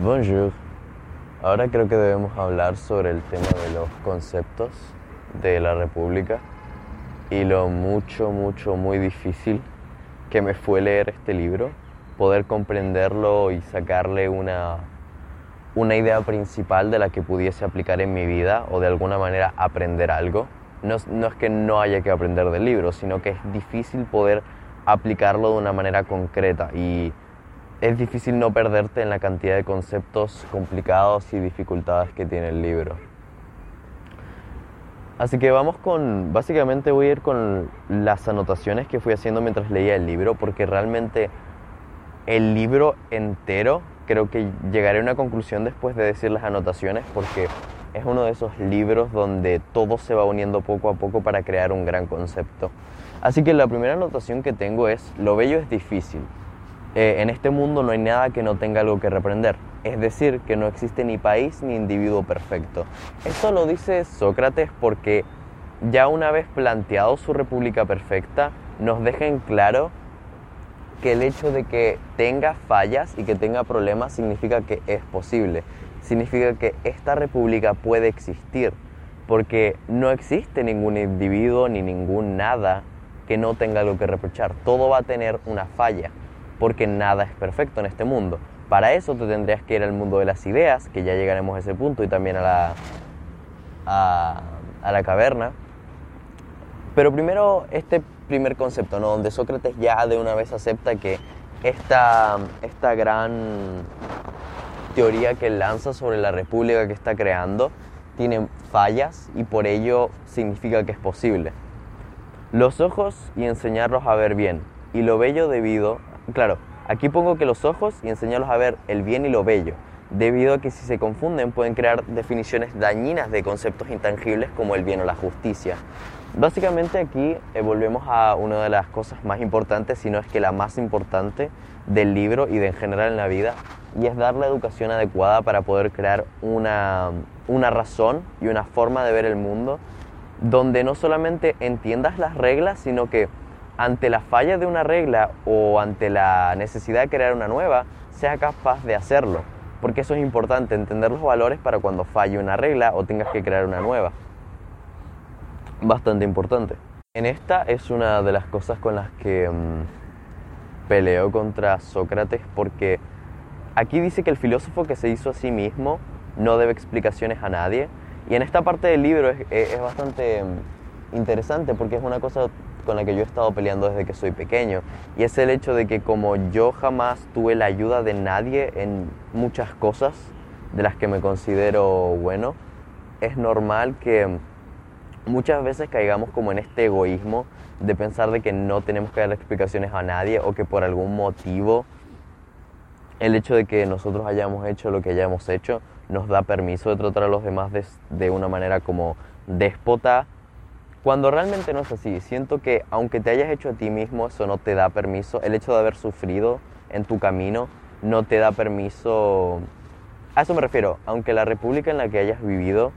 Bonjour. Ahora creo que debemos hablar sobre el tema de los conceptos de la República y lo mucho, mucho, muy difícil que me fue leer este libro, poder comprenderlo y sacarle una, una idea principal de la que pudiese aplicar en mi vida o de alguna manera aprender algo. No, no es que no haya que aprender del libro, sino que es difícil poder aplicarlo de una manera concreta y es difícil no perderte en la cantidad de conceptos complicados y dificultades que tiene el libro. Así que vamos con, básicamente voy a ir con las anotaciones que fui haciendo mientras leía el libro, porque realmente el libro entero creo que llegaré a una conclusión después de decir las anotaciones, porque es uno de esos libros donde todo se va uniendo poco a poco para crear un gran concepto. Así que la primera anotación que tengo es, lo bello es difícil, eh, en este mundo no hay nada que no tenga algo que reprender. Es decir, que no existe ni país ni individuo perfecto. Esto lo dice Sócrates porque ya una vez planteado su república perfecta, nos deja en claro que el hecho de que tenga fallas y que tenga problemas significa que es posible. Significa que esta república puede existir. Porque no existe ningún individuo ni ningún nada que no tenga algo que reprochar. Todo va a tener una falla porque nada es perfecto en este mundo. Para eso te tendrías que ir al mundo de las ideas, que ya llegaremos a ese punto, y también a la, a, la caverna. Pero primero este primer concepto, ¿no? donde Sócrates ya de una vez acepta que esta, esta gran teoría que lanza sobre la república que está creando tiene fallas y por ello significa que es posible. Los ojos y enseñarlos a ver bien, y lo bello debido Claro, aquí pongo que los ojos y enseñarlos a ver el bien y lo bello, debido a que si se confunden pueden crear definiciones dañinas de conceptos intangibles como el bien o la justicia. Básicamente aquí eh, volvemos a una de las cosas más importantes, si no es que la más importante del libro y de en general en la vida, y es dar la educación adecuada para poder crear una, una razón y una forma de ver el mundo donde no solamente entiendas las reglas, sino que ante la falla de una regla o ante la necesidad de crear una nueva, sea capaz de hacerlo. Porque eso es importante, entender los valores para cuando falle una regla o tengas que crear una nueva. Bastante importante. En esta es una de las cosas con las que mm, peleo contra Sócrates porque aquí dice que el filósofo que se hizo a sí mismo no debe explicaciones a nadie. Y en esta parte del libro es, es bastante mm, interesante porque es una cosa con la que yo he estado peleando desde que soy pequeño. Y es el hecho de que como yo jamás tuve la ayuda de nadie en muchas cosas de las que me considero bueno, es normal que muchas veces caigamos como en este egoísmo de pensar de que no tenemos que dar explicaciones a nadie o que por algún motivo el hecho de que nosotros hayamos hecho lo que hayamos hecho nos da permiso de tratar a los demás de, de una manera como déspota cuando realmente no es así, siento que aunque te hayas hecho a ti mismo, eso no te da permiso. El hecho de haber sufrido en tu camino no te da permiso. A eso me refiero, aunque la república en la que hayas vivido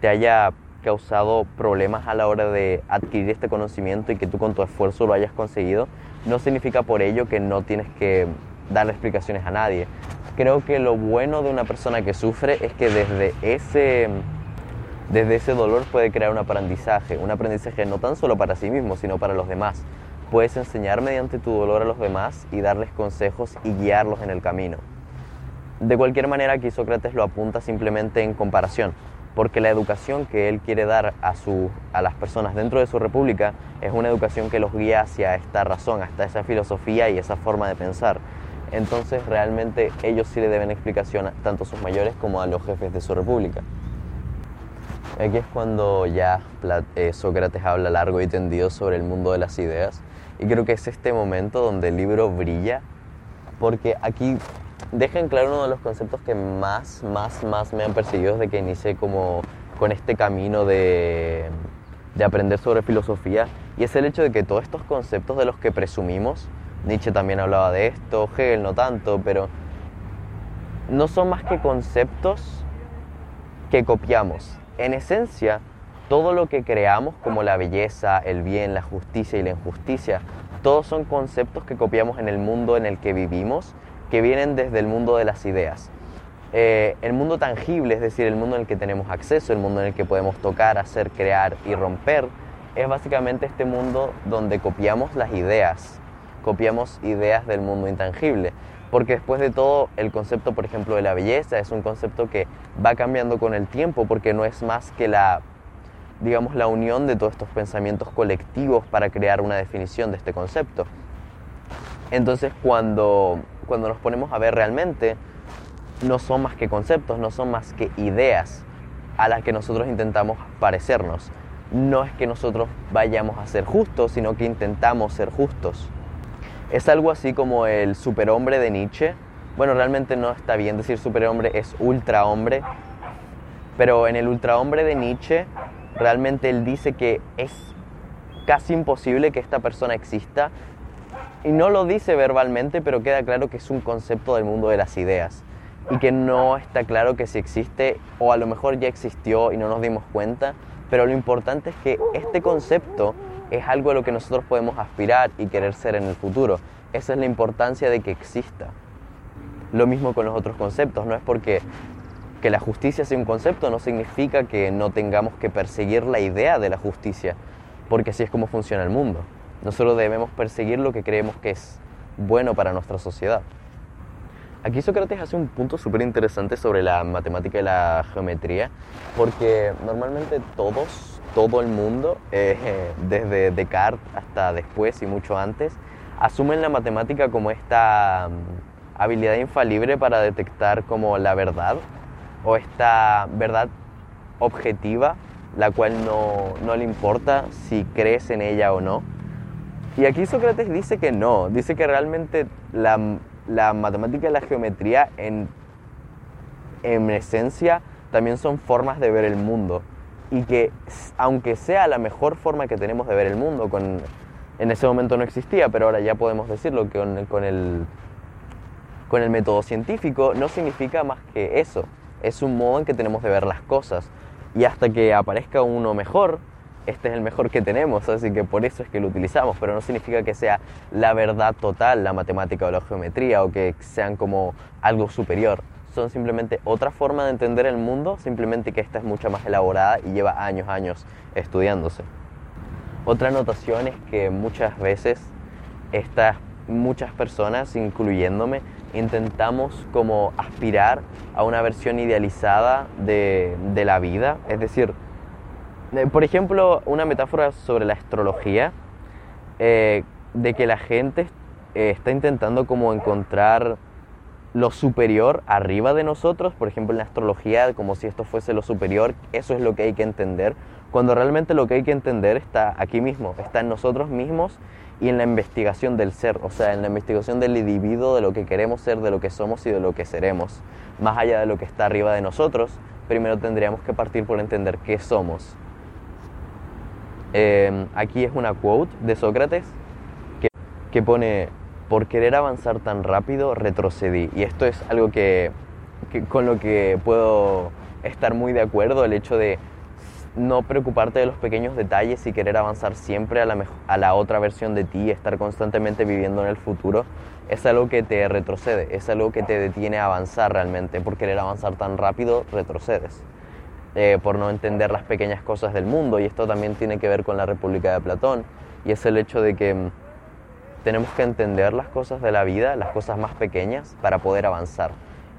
te haya causado problemas a la hora de adquirir este conocimiento y que tú con tu esfuerzo lo hayas conseguido, no significa por ello que no tienes que darle explicaciones a nadie. Creo que lo bueno de una persona que sufre es que desde ese desde ese dolor puede crear un aprendizaje, un aprendizaje no tan solo para sí mismo, sino para los demás. Puedes enseñar mediante tu dolor a los demás y darles consejos y guiarlos en el camino. De cualquier manera, aquí Sócrates lo apunta simplemente en comparación, porque la educación que él quiere dar a, su, a las personas dentro de su república es una educación que los guía hacia esta razón, hasta esa filosofía y esa forma de pensar. Entonces realmente ellos sí le deben explicación tanto a sus mayores como a los jefes de su república. Aquí es cuando ya eh, Sócrates habla largo y tendido sobre el mundo de las ideas. Y creo que es este momento donde el libro brilla porque aquí deja en claro uno de los conceptos que más, más, más me han perseguido desde que inicié como con este camino de, de aprender sobre filosofía. Y es el hecho de que todos estos conceptos de los que presumimos, Nietzsche también hablaba de esto, Hegel no tanto, pero no son más que conceptos que copiamos en esencia, todo lo que creamos como la belleza, el bien, la justicia y la injusticia, todos son conceptos que copiamos en el mundo en el que vivimos, que vienen desde el mundo de las ideas. Eh, el mundo tangible, es decir, el mundo en el que tenemos acceso, el mundo en el que podemos tocar, hacer, crear y romper, es básicamente este mundo donde copiamos las ideas, copiamos ideas del mundo intangible. Porque después de todo, el concepto, por ejemplo, de la belleza es un concepto que va cambiando con el tiempo porque no es más que la, digamos, la unión de todos estos pensamientos colectivos para crear una definición de este concepto. Entonces, cuando, cuando nos ponemos a ver realmente, no son más que conceptos, no son más que ideas a las que nosotros intentamos parecernos. No es que nosotros vayamos a ser justos, sino que intentamos ser justos. Es algo así como el superhombre de Nietzsche. Bueno, realmente no está bien decir superhombre, es ultrahombre. Pero en el ultrahombre de Nietzsche, realmente él dice que es casi imposible que esta persona exista. Y no lo dice verbalmente, pero queda claro que es un concepto del mundo de las ideas y que no está claro que si existe o a lo mejor ya existió y no nos dimos cuenta, pero lo importante es que este concepto es algo a lo que nosotros podemos aspirar y querer ser en el futuro. Esa es la importancia de que exista. Lo mismo con los otros conceptos, no es porque que la justicia sea un concepto no significa que no tengamos que perseguir la idea de la justicia, porque así es como funciona el mundo. Nosotros debemos perseguir lo que creemos que es bueno para nuestra sociedad. Aquí Sócrates hace un punto súper interesante sobre la matemática y la geometría, porque normalmente todos, todo el mundo, eh, desde Descartes hasta después y mucho antes, asumen la matemática como esta mm, habilidad infalible para detectar como la verdad o esta verdad objetiva, la cual no, no le importa si crees en ella o no. Y aquí Sócrates dice que no, dice que realmente la la matemática y la geometría en, en esencia también son formas de ver el mundo y que aunque sea la mejor forma que tenemos de ver el mundo, con, en ese momento no existía, pero ahora ya podemos decirlo que con, con, el, con el método científico, no significa más que eso, es un modo en que tenemos de ver las cosas. Y hasta que aparezca uno mejor, este es el mejor que tenemos, así que por eso es que lo utilizamos, pero no significa que sea la verdad total la matemática o la geometría o que sean como algo superior. Son simplemente otra forma de entender el mundo, simplemente que esta es mucho más elaborada y lleva años, años estudiándose. Otra notación es que muchas veces estas muchas personas, incluyéndome, intentamos como aspirar a una versión idealizada de, la vida, es decir, eh, por ejemplo, una metáfora sobre la astrología, eh, de que la gente eh, está intentando como encontrar lo superior arriba de nosotros, por ejemplo en la astrología, como si esto fuese lo superior, eso es lo que hay que entender, cuando realmente lo que hay que entender está aquí mismo, está en nosotros mismos y en la investigación del ser, o sea, en la investigación del individuo, de lo que queremos ser, de lo que somos y de lo que seremos. Más allá de lo que está arriba de nosotros, primero tendríamos que partir por entender qué somos. Em, aquí es una quote de Sócrates que, pone, por querer avanzar tan rápido, retrocedí. Y esto es algo que, con lo que puedo estar muy de acuerdo, el hecho de no preocuparte de los pequeños detalles y querer avanzar siempre a la, a la otra versión de ti, estar constantemente viviendo en el futuro, es algo que te retrocede, es algo que te detiene a avanzar realmente. Por querer avanzar tan rápido, retrocedes. Eh, por no entender las pequeñas cosas del mundo y esto también tiene que ver con la República de Platón y es el hecho de que mm, tenemos que entender las cosas de la vida, las cosas más pequeñas para poder avanzar.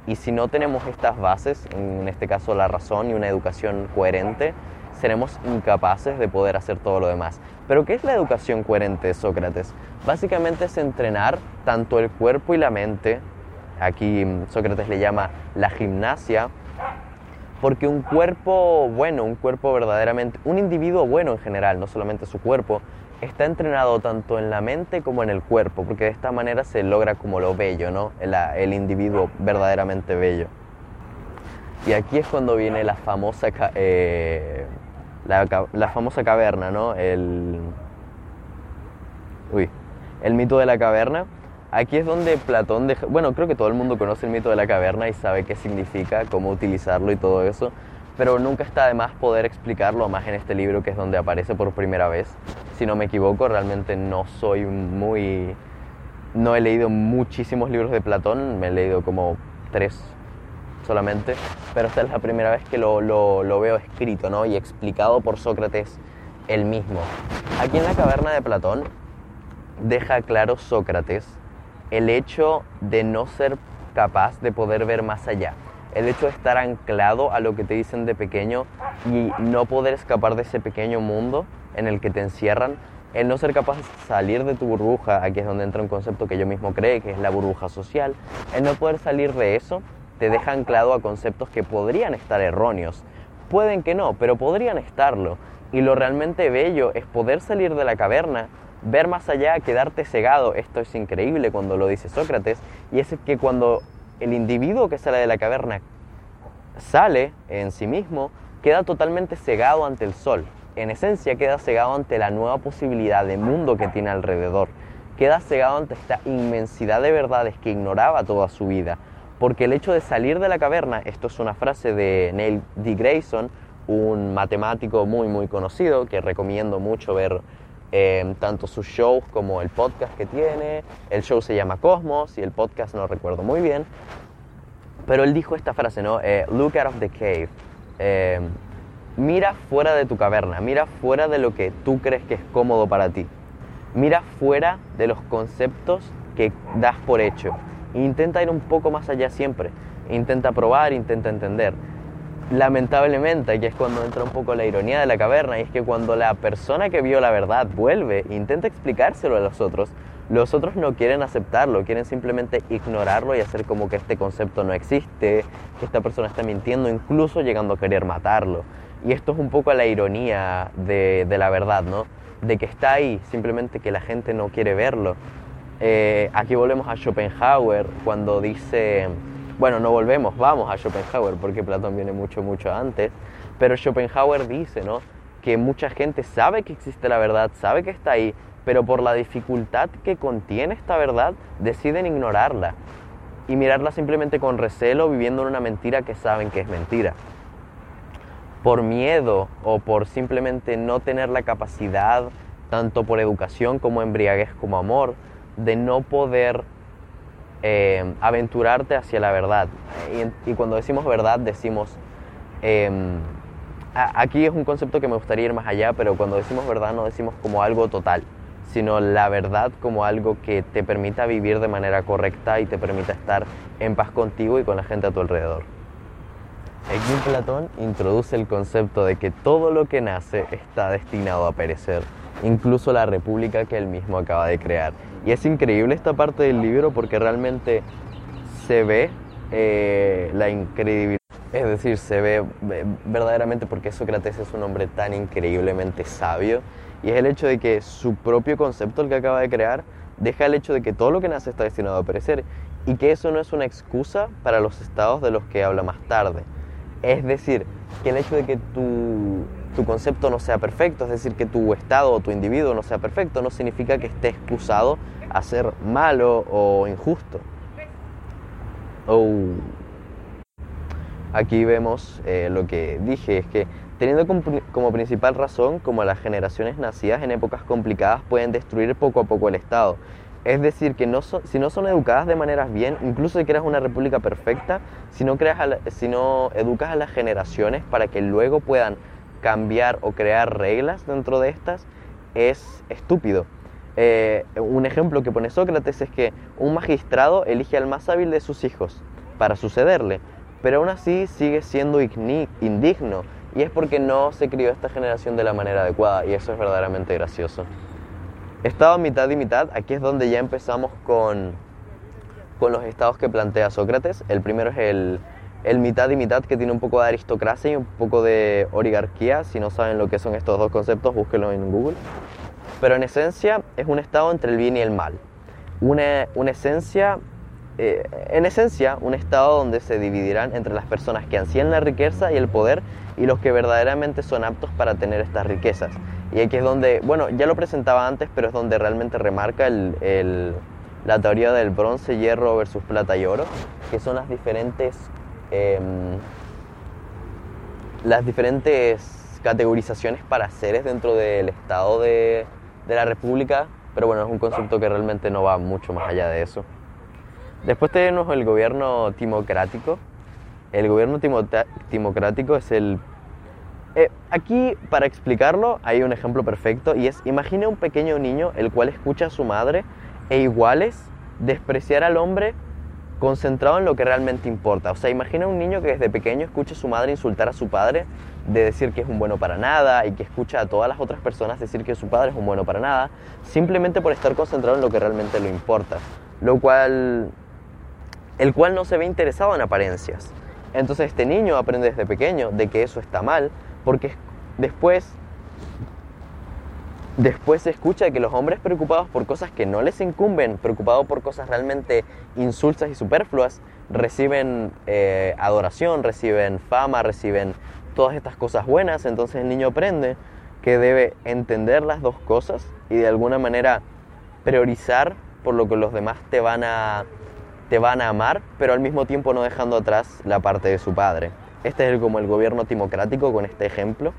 Y si no tenemos estas bases, en este caso la razón y una educación coherente, seremos incapaces de poder hacer todo lo demás. Pero ¿qué es la educación coherente, Sócrates? Básicamente es entrenar tanto el cuerpo y la mente, aquí Sócrates le llama la gimnasia, porque un cuerpo bueno, un cuerpo verdaderamente, un individuo bueno en general, no solamente su cuerpo, está entrenado tanto en la mente como en el cuerpo, porque de esta manera se logra como lo bello, ¿no? El, individuo verdaderamente bello. Y aquí es cuando viene la famosa, eh, la, famosa caverna, ¿no? El, uy, el mito de la caverna Aquí es donde Platón bueno, creo que todo el mundo conoce el mito de la caverna y sabe qué significa, cómo utilizarlo y todo eso, pero nunca está de más poder explicarlo, más en este libro que es donde aparece por primera vez. Si no me equivoco, realmente no soy muy... No he leído muchísimos libros de Platón, me he leído como tres, solamente, pero esta es la primera vez que lo, lo, veo escrito ¿no? y explicado por Sócrates él mismo. Aquí en la caverna de Platón deja claro Sócrates el hecho de no ser capaz de poder ver más allá, el hecho de estar anclado a lo que te dicen de pequeño y no poder escapar de ese pequeño mundo en el que te encierran, el no ser capaz de salir de tu burbuja, aquí es donde entra un concepto que yo mismo creo, que es la burbuja social, el no poder salir de eso te deja anclado a conceptos que podrían estar erróneos. Pueden que no, pero podrían estarlo. Y lo realmente bello es poder salir de la caverna, ver más allá, quedarte cegado. Esto es increíble cuando lo dice Sócrates. Y es que cuando el individuo que sale de la caverna sale en sí mismo, queda totalmente cegado ante el sol. En esencia queda cegado ante la nueva posibilidad de mundo que tiene alrededor. Queda cegado ante esta inmensidad de verdades que ignoraba toda su vida. Porque el hecho de salir de la caverna, esto es una frase de Neil D. Grayson, un matemático muy muy conocido que recomiendo mucho ver eh, tanto sus shows como el podcast que tiene. El show se llama Cosmos y el podcast no recuerdo muy bien. Pero él dijo esta frase, ¿no? Eh, Look out of the cave. Eh, mira fuera de tu caverna, mira fuera de lo que tú crees que es cómodo para ti. Mira fuera de los conceptos que das por hecho. Intenta ir un poco más allá siempre. Intenta probar, intenta entender lamentablemente, que es cuando entra un poco la ironía de la caverna, y es que cuando la persona que vio la verdad vuelve intenta explicárselo a los otros, los otros no quieren aceptarlo, quieren simplemente ignorarlo y hacer como que este concepto no existe, que esta persona está mintiendo, incluso llegando a querer matarlo. Y esto es un poco la ironía de, la verdad, ¿no? De que está ahí, simplemente que la gente no quiere verlo. Eh, aquí volvemos a Schopenhauer cuando dice bueno, no volvemos, vamos a Schopenhauer porque Platón viene mucho, mucho antes, pero Schopenhauer dice, ¿no? Que mucha gente sabe que existe la verdad, sabe que está ahí, pero por la dificultad que contiene esta verdad, deciden ignorarla y mirarla simplemente con recelo, viviendo en una mentira que saben que es mentira. Por miedo o por simplemente no tener la capacidad, tanto por educación como embriaguez como amor, de no poder eh, aventurarte hacia la verdad. Y, cuando decimos verdad decimos, em, aquí es un concepto que me gustaría ir más allá, pero cuando decimos verdad no decimos como algo total, sino la verdad como algo que te permita vivir de manera correcta y te permita estar en paz contigo y con la gente a tu alrededor. Aquí Platón introduce el concepto de que todo lo que nace está destinado a perecer, incluso la república que él mismo acaba de crear. Y es increíble esta parte del libro porque realmente se ve eh, la incredibilidad. Es decir, se ve verdaderamente porque Sócrates es un hombre tan increíblemente sabio y es el hecho de que su propio concepto, el que acaba de crear, deja el hecho de que todo lo que nace está destinado a perecer y que eso no es una excusa para los estados de los que habla más tarde. Es decir, que el hecho de que tu, tu concepto no sea perfecto, es decir, que tu estado o tu individuo no sea perfecto, no significa que esté excusado a ser malo o injusto. Oh. Aquí vemos eh, lo que dije, es que teniendo como principal razón como las generaciones nacidas en épocas complicadas pueden destruir poco a poco el Estado. Es decir, que no si no son educadas de maneras bien, incluso si creas una república perfecta, si no, creas si no educas a las generaciones para que luego puedan cambiar o crear reglas dentro de estas, es estúpido. Eh, un ejemplo que pone Sócrates es que un magistrado elige al más hábil de sus hijos para sucederle, pero aún así sigue siendo indigno y es porque no se crió esta generación de la manera adecuada y eso es verdaderamente gracioso. Estado mitad y mitad, aquí es donde ya empezamos con, con los estados que plantea Sócrates. El primero es el, el mitad y mitad que tiene un poco de aristocracia y un poco de oligarquía. Si no saben lo que son estos dos conceptos, búsquenlo en Google. Pero en esencia es un estado entre el bien y el mal. Una, una esencia, eh, en esencia, un estado donde se dividirán entre las personas que ansían la riqueza y el poder y los que verdaderamente son aptos para tener estas riquezas. Y aquí es donde, bueno, ya lo presentaba antes, pero es donde realmente remarca el, la teoría del bronce, hierro versus plata y oro, que son las diferentes, em, las diferentes categorizaciones para seres dentro del estado de, de la república, pero bueno, es un concepto que realmente no va mucho más allá de eso. Después tenemos el gobierno timocrático, el gobierno timocrático es el... Eh, aquí, para explicarlo, hay un ejemplo perfecto y es, imagine un pequeño niño el cual escucha a su madre e iguales despreciar al hombre concentrado en lo que realmente importa. O sea, imagina un niño que desde pequeño escucha a su madre insultar a su padre, de decir que es un bueno para nada y que escucha a todas las otras personas decir que su padre es un bueno para nada, simplemente por estar concentrado en lo que realmente le importa. Lo cual, el cual no se ve interesado en apariencias. Entonces este niño aprende desde pequeño de que eso está mal, porque después Después se escucha que los hombres preocupados por cosas que no les incumben, preocupados por cosas realmente insulsas y superfluas, reciben eh, adoración, reciben fama, reciben todas estas cosas buenas. Entonces el niño aprende que debe entender las dos cosas y de alguna manera priorizar por lo que los demás te van a, te van a amar, pero al mismo tiempo no dejando atrás la parte de su padre. Este es como el gobierno timocrático con este ejemplo.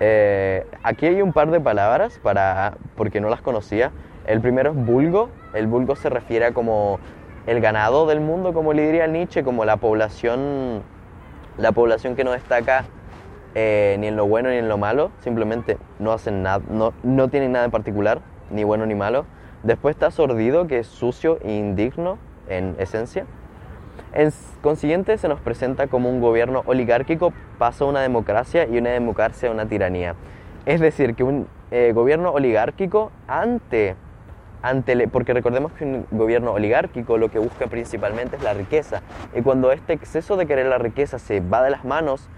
Eh, aquí hay un par de palabras para, porque no las conocía. El primero es vulgo. El vulgo se refiere a como el ganado del mundo, como le diría Nietzsche, como la población, la población que no destaca eh, ni en lo bueno ni en lo malo, simplemente no hacen nada, no, no tienen nada en particular, ni bueno ni malo. Después está sordido, que es sucio e indigno en esencia. En consiguiente, se nos presenta como un gobierno oligárquico pasa una democracia y una democracia a una tiranía. Es decir, que un eh, gobierno oligárquico ante, ante porque recordemos que un gobierno oligárquico lo que busca principalmente es la riqueza. Y cuando este exceso de querer la riqueza se va de las manos,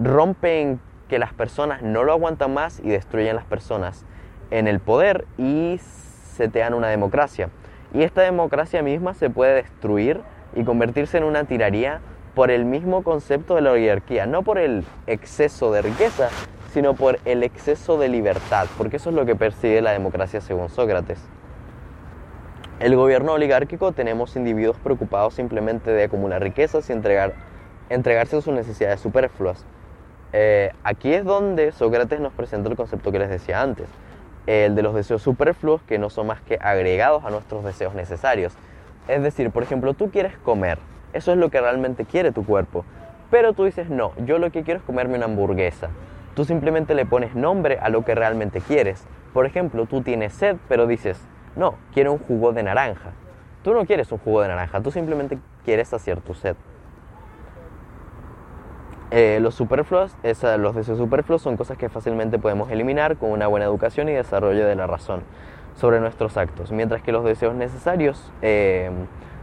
rompen que las personas no lo aguantan más y destruyen las personas en el poder y se te dan una democracia. Y esta democracia misma se puede destruir y convertirse en una tiraría por el mismo concepto de la oligarquía, no por el exceso de riqueza, sino por el exceso de libertad, porque eso es lo que persigue la democracia según Sócrates. El gobierno oligárquico tenemos individuos preocupados simplemente de acumular riquezas y entregar, entregarse a sus necesidades superfluas. Eh, aquí es donde Sócrates nos presenta el concepto que les decía antes, el de los deseos superfluos que no son más que agregados a nuestros deseos necesarios. Es decir, por ejemplo, tú quieres comer, eso es lo que realmente quiere tu cuerpo, pero tú dices, no, yo lo que quiero es comerme una hamburguesa. Tú simplemente le pones nombre a lo que realmente quieres. Por ejemplo, tú tienes sed, pero dices, no, quiero un jugo de naranja. Tú no quieres un jugo de naranja, tú simplemente quieres saciar tu sed. Eh, los superfluos, los deseos superfluos son cosas que fácilmente podemos eliminar con una buena educación y desarrollo de la razón sobre nuestros actos, mientras que los deseos necesarios eh,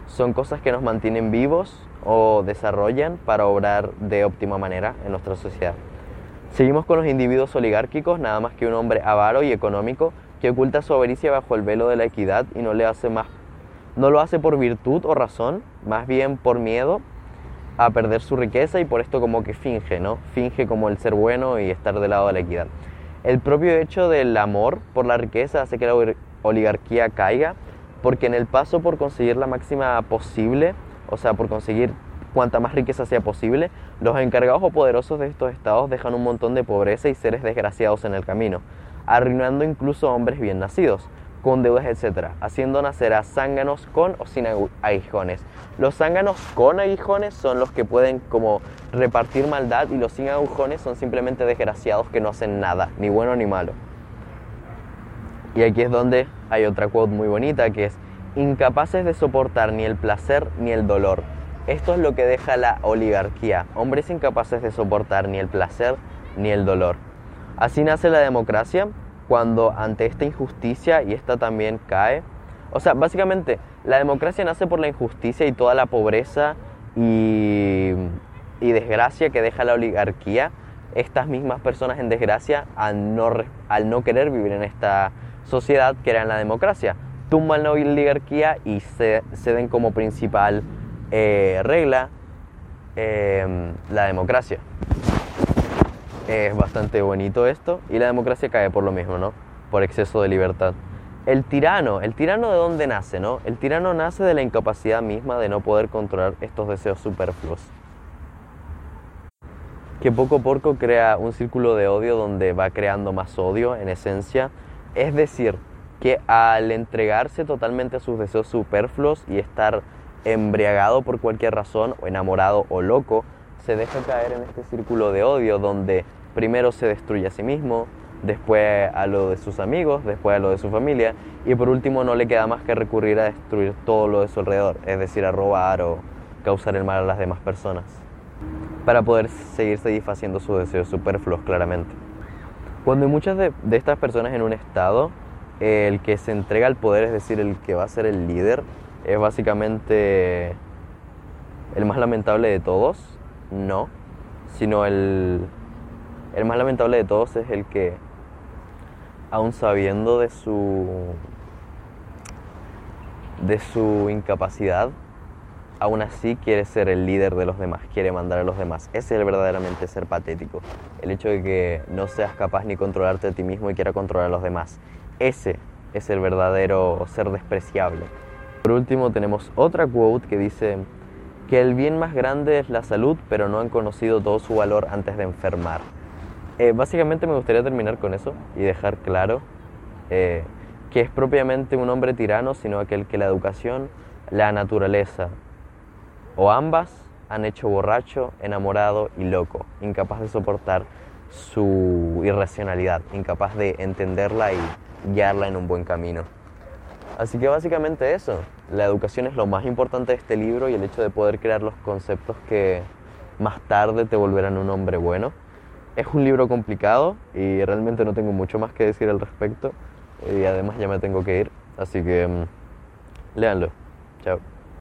son cosas que nos mantienen vivos o desarrollan para obrar de óptima manera en nuestra sociedad. Seguimos con los individuos oligárquicos, nada más que un hombre avaro y económico que oculta su avaricia bajo el velo de la equidad y no le hace más no lo hace por virtud o razón, más bien por miedo a perder su riqueza y por esto como que finge, ¿no? Finge como el ser bueno y estar del lado de la equidad. El propio hecho del amor por la riqueza hace que la oligarquía caiga, porque en el paso por conseguir la máxima posible, o sea, por conseguir cuanta más riqueza sea posible, los encargados o poderosos de estos estados dejan un montón de pobreza y seres desgraciados en el camino, arruinando incluso hombres bien nacidos con deudas, etc., haciendo nacer a zánganos con o sin aguijones. Los zánganos con aguijones son los que pueden como repartir maldad y los sin aguijones son simplemente desgraciados que no hacen nada, ni bueno ni malo. Y aquí es donde hay otra quote muy bonita que es, incapaces de soportar ni el placer ni el dolor. Esto es lo que deja la oligarquía, hombres incapaces de soportar ni el placer ni el dolor. Así nace la democracia, cuando ante esta injusticia y esta también cae. O sea, básicamente la democracia nace por la injusticia y toda la pobreza y, desgracia que deja la oligarquía. Estas mismas personas en desgracia al no, al no querer vivir en esta sociedad que era la democracia. Tumban la oligarquía y se, ceden como principal eh, regla eh, la democracia es bastante bonito esto y la democracia cae por lo mismo, ¿no? Por exceso de libertad. El tirano, ¿el tirano de dónde nace, no? El tirano nace de la incapacidad misma de no poder controlar estos deseos superfluos. Que poco a poco crea un círculo de odio donde va creando más odio en esencia. Es decir, que al entregarse totalmente a sus deseos superfluos y estar embriagado por cualquier razón, o enamorado o loco, se deja caer en este círculo de odio donde primero se destruye a sí mismo, después a lo de sus amigos, después a lo de su familia y por último no le queda más que recurrir a destruir todo lo de su alrededor, es decir, a robar o causar el mal a las demás personas, para poder seguir satisfaciendo sus deseos superfluos claramente. Cuando hay muchas de, de estas personas en un estado, el que se entrega al poder, es decir, el que va a ser el líder, es básicamente el más lamentable de todos, no, sino el, el más lamentable de todos es el que, aun sabiendo de su, de su incapacidad, aún así quiere ser el líder de los demás, quiere mandar a los demás. Ese es verdaderamente ser patético. El hecho de que no seas capaz ni controlarte a ti mismo y quiera controlar a los demás. Ese es el verdadero ser despreciable. Por último tenemos otra quote que dice que el bien más grande es la salud, pero no han conocido todo su valor antes de enfermar. Eh, básicamente me gustaría terminar con eso y dejar claro eh, que es propiamente un hombre tirano, sino aquel que la educación, la naturaleza o ambas han hecho borracho, enamorado y loco, incapaz de soportar su irracionalidad, incapaz de entenderla y guiarla en un buen camino. Así que básicamente eso, la educación es lo más importante de este libro y el hecho de poder crear los conceptos que más tarde te volverán un hombre bueno. Es un libro complicado y realmente no tengo mucho más que decir al respecto y además ya me tengo que ir, así que mm, léanlo. Chao.